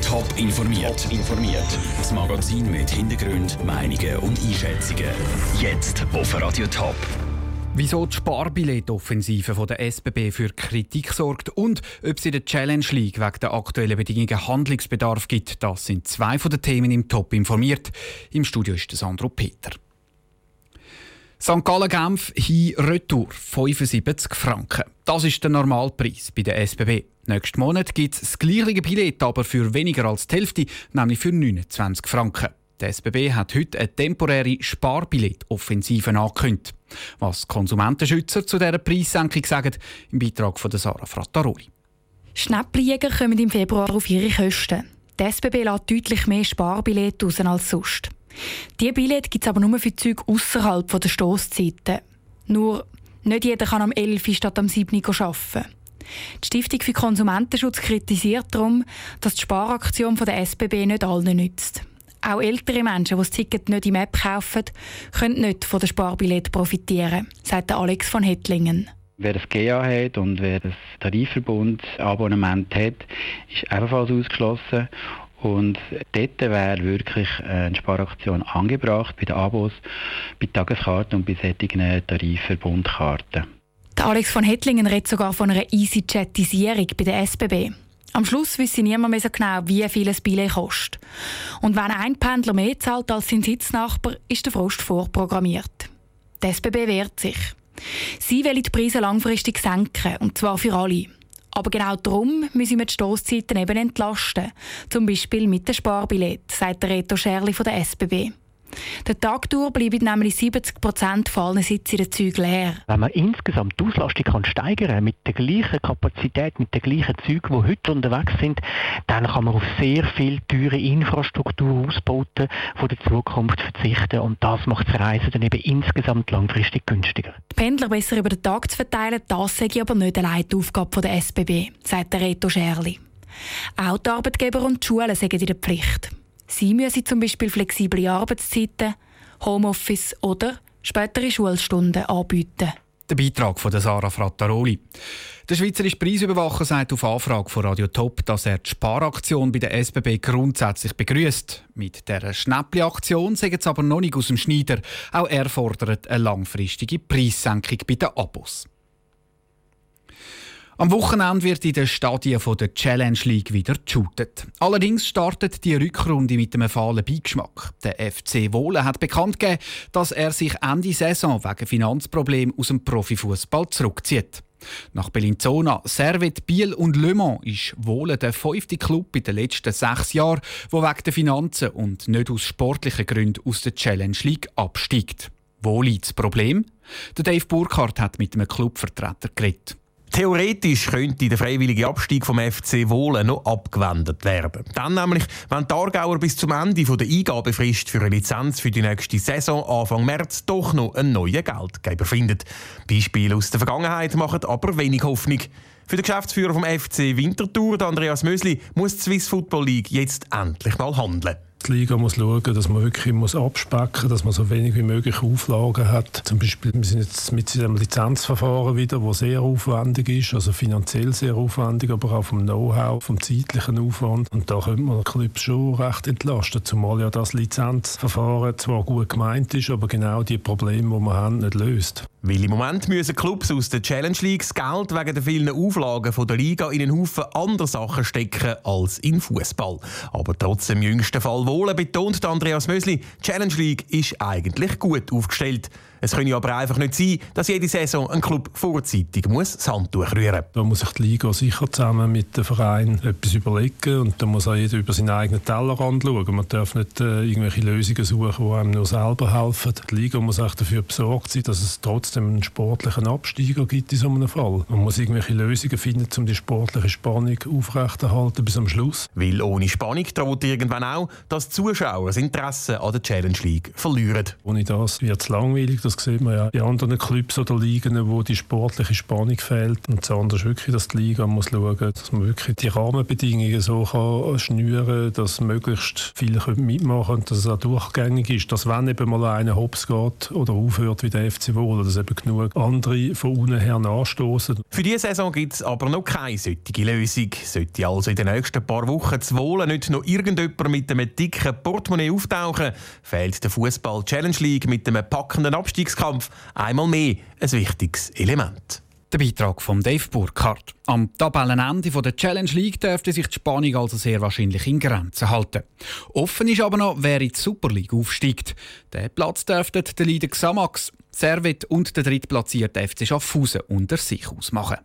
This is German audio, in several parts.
Top informiert. informiert. Das Magazin mit Hintergrund, Meinungen und Einschätzungen. Jetzt auf Radio Top. Wieso die Sparbillettoffensive der SBB für Kritik sorgt und ob es in der Challenge League wegen der aktuellen Bedingungen Handlungsbedarf gibt, das sind zwei von den Themen im Top informiert. Im Studio ist Sandro Peter. St. Gallen Genf hin Retour 75 Franken. Das ist der Normalpreis bei der SBB. Nächsten Monat gibt es das gleiche Billett, aber für weniger als die Hälfte, nämlich für 29 Franken. Der SBB hat heute eine temporäre Sparbillett-Offensive angekündigt. Was Konsumentenschützer zu dieser Preissenkung sagen, im Beitrag von Sarah Frattaroli. Schnäppeljäger kommen im Februar auf ihre Kosten. Die SBB lässt deutlich mehr Sparbillette raus als sonst. Diese Billette gibt es aber nur für Züge außerhalb der Stoßzeiten. Nur, nicht jeder kann am 11 statt am 7 arbeiten. Die Stiftung für Konsumentenschutz kritisiert darum, dass die Sparaktion der SBB nicht allen nützt. Auch ältere Menschen, die das Ticket nicht im App kaufen, können nicht von der Sparbillett profitieren, sagt Alex von Hettlingen. Wer das GA hat und wer das Tarifverbund-Abonnement hat, ist ebenfalls ausgeschlossen. Und dort wäre wirklich eine Sparaktion angebracht bei den Abos, bei Tageskarten und bei solchen Tarifverbundkarten. Der Alex von Hettlingen redet sogar von einer Easy-Chatisierung bei der SBB. Am Schluss wisse niemand mehr so genau, wie viel ein Billett kostet. Und wenn ein Pendler mehr zahlt als sein Sitznachbar, ist der Frost vorprogrammiert. Die SBB wehrt sich. Sie will die Preise langfristig senken, und zwar für alle. Aber genau darum müssen wir die Stoßzeiten eben entlasten. Zum Beispiel mit dem Sparbillett, sagt der Reto Scherli von der SBB. Der Tag durch bleiben nämlich 70 Prozent von allen Sitze in den Zügen leer. Wenn man insgesamt die Auslastung kann steigern kann, mit der gleichen Kapazität, mit den gleichen Zügen, die heute unterwegs sind, dann kann man auf sehr viel teure Infrastruktur ausbauten von der Zukunft verzichten und das macht das Reisen dann eben insgesamt langfristig günstiger. Die Pendler besser über den Tag zu verteilen, das sei aber nicht allein die Aufgabe der SBB, sagt der Reto Scherli. Auch die Arbeitgeber und die Schulen sind in der Pflicht. Sie müssen zum Beispiel flexible Arbeitszeiten, Homeoffice oder spätere Schulstunden anbieten. Der Beitrag von Sarah Frattaroli. Der Schweizerische Preisüberwacher sagt auf Anfrage von Radio Top, dass er die Sparaktion bei der SBB grundsätzlich begrüßt. Mit der Schnäppli-Aktion sagt es aber noch nicht aus dem Schneider. Auch er fordert eine langfristige Preissenkung bei den Abos. Am Wochenende wird in den Stadien der Challenge League wieder geshootet. Allerdings startet die Rückrunde mit einem fahlen Beigeschmack. Der FC Wohlen hat bekannt gegeben, dass er sich Ende Saison wegen Finanzproblemen aus dem Profifußball zurückzieht. Nach Bellinzona, Servet, Biel und Le Mans ist Wohlen der fünfte Club in den letzten sechs Jahren, der wegen der Finanzen und nicht aus sportlichen Gründen aus der Challenge League absteigt. Wo liegt das Problem? Der Dave Burkhardt hat mit einem Clubvertreter geredet. Theoretisch könnte der freiwillige Abstieg vom FC Wohlen noch abgewendet werden. Dann nämlich, wenn die Aargauer bis zum Ende der Eingabefrist für eine Lizenz für die nächste Saison Anfang März doch noch einen neuen Geldgeber findet. Beispiele aus der Vergangenheit machen aber wenig Hoffnung. Für den Geschäftsführer vom FC Winterthur, Andreas Mösli, muss die Swiss Football League jetzt endlich mal handeln die Liga muss schauen, dass man wirklich muss abspecken muss, dass man so wenig wie möglich Auflagen hat. Zum Beispiel, wir sind jetzt mit diesem Lizenzverfahren wieder, das sehr aufwendig ist, also finanziell sehr aufwendig, aber auch vom Know-how, vom zeitlichen Aufwand. Und da könnte man Clubs schon recht entlasten, zumal ja das Lizenzverfahren zwar gut gemeint ist, aber genau die Probleme, die wir haben, nicht löst. Weil im Moment müssen Clubs aus der Challenge League das Geld wegen der vielen Auflagen der Liga in einen Haufen andere Sachen stecken als in Fußball. Aber trotz dem jüngsten Fall Wohlen betont Andreas Mösli, Challenge League ist eigentlich gut aufgestellt. Es kann ja aber einfach nicht sein, dass jede Saison ein Club vorzeitig muss das Handtuch rühren muss. Da muss sich die Liga sicher zusammen mit dem Verein etwas überlegen und da muss auch jeder über seinen eigenen Tellerrand schauen. Man darf nicht äh, irgendwelche Lösungen suchen, die einem nur selber helfen. Die Liga muss auch dafür besorgt sein, dass es trotzdem einen sportlichen Absteiger gibt in so einem Fall. Man muss irgendwelche Lösungen finden, um die sportliche Spannung aufrechterhalten bis am Schluss. Weil ohne Spannung droht irgendwann auch, dass die Zuschauer das Interesse an der Challenge League verlieren. Ohne das wird es langweilig. Das sieht man ja in anderen Clubs oder Ligen, wo die sportliche Spannung fehlt. Und das andere ist wirklich, dass die Liga muss schauen, dass man wirklich die Rahmenbedingungen so kann schnüren, dass möglichst viele mitmachen können, dass es auch durchgängig ist, dass wenn eben mal einer hops geht oder aufhört wie der FC Wohl, dass eben genug andere von unten her nachstoßen. Für diese Saison gibt es aber noch keine solche Lösung. Sollte also in den nächsten paar Wochen zu Wohlen nicht noch irgendjemand mit einem dicken Portemonnaie auftauchen, fehlt der Fußball Challenge League mit einem packenden Abstiegskampf einmal mehr ein wichtiges Element. Der Beitrag von Dave Burkhardt. Am Tabellenende der Challenge League dürfte sich die Spannung also sehr wahrscheinlich in Grenzen halten. Offen ist aber noch, wer in die Super League aufsteigt. Der Platz dürfte der Leader Xamax, Servet und der drittplatzierte FC Schaffhausen unter sich ausmachen.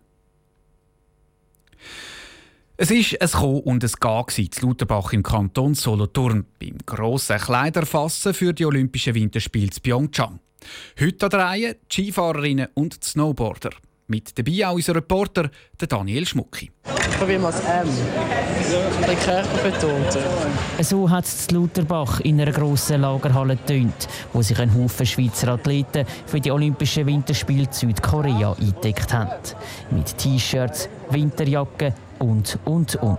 Es ist ein Kommen und ein Gehen zu Lauterbach im Kanton Solothurn beim grossen Kleiderfassen für die Olympischen Winterspiele in Pyeongchang. Heute an der Reihe die Skifahrerinnen und die Snowboarder. Mit dabei auch unser Reporter, der Daniel Schmucki. Probieren wir das M. Den Körper betont. So hat es Lauterbach in einer grossen Lagerhalle getönt, wo sich ein Haufen Schweizer Athleten für die Olympischen Winterspiele Südkorea eingedeckt haben. Mit T-Shirts, Winterjacken, und, und, und.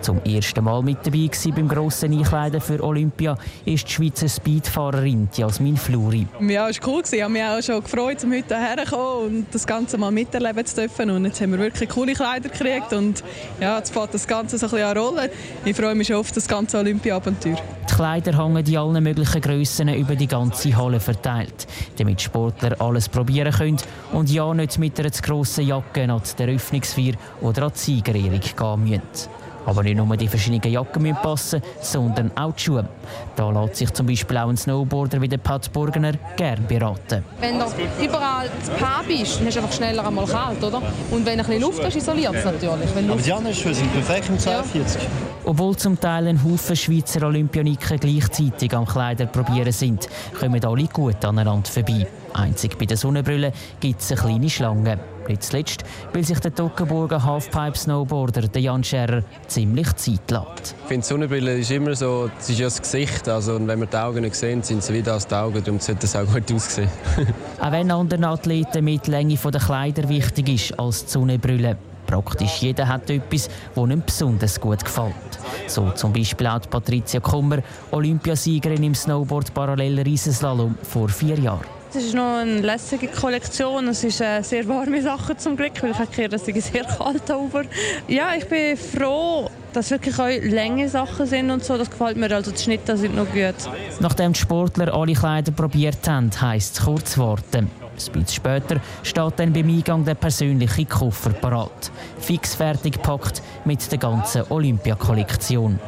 Zum ersten Mal mit dabei beim grossen Einkleiden für Olympia ist die Schweizer Speedfahrerin Jasmin Fluri. Ja, es war cool. Ich habe mich auch schon gefreut, um heute herzukommen und das Ganze mal miterleben zu dürfen. Und jetzt haben wir wirklich coole Kleider gekriegt und ja, jetzt fährt das Ganze so ein bisschen an Rollen. Ich freue mich schon auf das ganze Olympia-Abenteuer. Die Kleider hängen in allen möglichen Grössen über die ganze Halle verteilt, damit Sportler alles probieren können und ja nicht mit einer zu grossen Jacke an der Eröffnungsfeier oder an die Siegerehrung gehen müssen. Aber nicht nur die verschiedenen Jacken müssen passen, sondern auch die Schuhe. Da lässt sich zum Beispiel auch ein Snowboarder wie der Pat Burgener gerne beraten. Wenn du überall zu Paar bist, dann hast du einfach schneller einmal kalt, oder? Und wenn ein bisschen Luft hast, isoliert es natürlich. Wenn Aber die anderen Schuhe sind perfekt im 42. Ja. Obwohl zum Teil ein Haufen Schweizer Olympioniken gleichzeitig am Kleider probieren sind, kommen alle gut aneinander vorbei. Einzig bei den Sonnenbrillen gibt es eine kleine Schlange. Nicht zuletzt, weil sich der Toggenburger Halfpipe-Snowboarder Jan Scherrer ziemlich Zeit lässt. Ich finde, Sonnenbrille ist immer so, es ist ja das Gesicht. Also, und wenn wir die Augen nicht sehen, sind sie wieder als die Augen. Darum sollte es auch gut aussehen. auch wenn anderen Athleten mit Länge der Kleider wichtig ist als die Sonnenbrille. Praktisch jeder hat etwas, das ihm besonders gut gefällt. So zum Beispiel auch Patricia Kummer, Olympiasiegerin im Snowboard-Parallel-Riesenslalom vor vier Jahren. Es ist noch eine lässige Kollektion. Es ist äh, sehr warme Sachen zum Glück, weil ich habe dass es sehr kalt over. Ja, ich bin froh, dass wirklich auch Länge Sachen sind und so. Das gefällt mir. Also die Schnitte sind noch gut. Nachdem die Sportler alle Kleider probiert haben, heisst es kurz warten. Ein bisschen später steht dann beim Eingang der persönliche Koffer parat. Fix fertig gepackt mit der ganzen Olympia-Kollektion.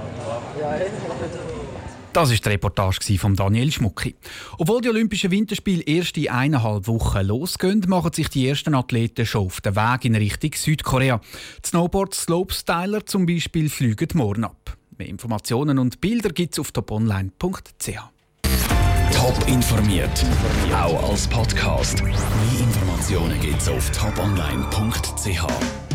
Das ist die Reportage von Daniel Schmucki. Obwohl die Olympischen Winterspiele erst in eineinhalb Wochen losgehen, machen sich die ersten Athleten schon auf den Weg in Richtung Südkorea. Die Snowboard-Slopestyler zum Beispiel fliegen morgen ab. Mehr Informationen und Bilder gibt es auf toponline.ch. Top informiert, auch als Podcast. Mehr Informationen gibt es auf toponline.ch.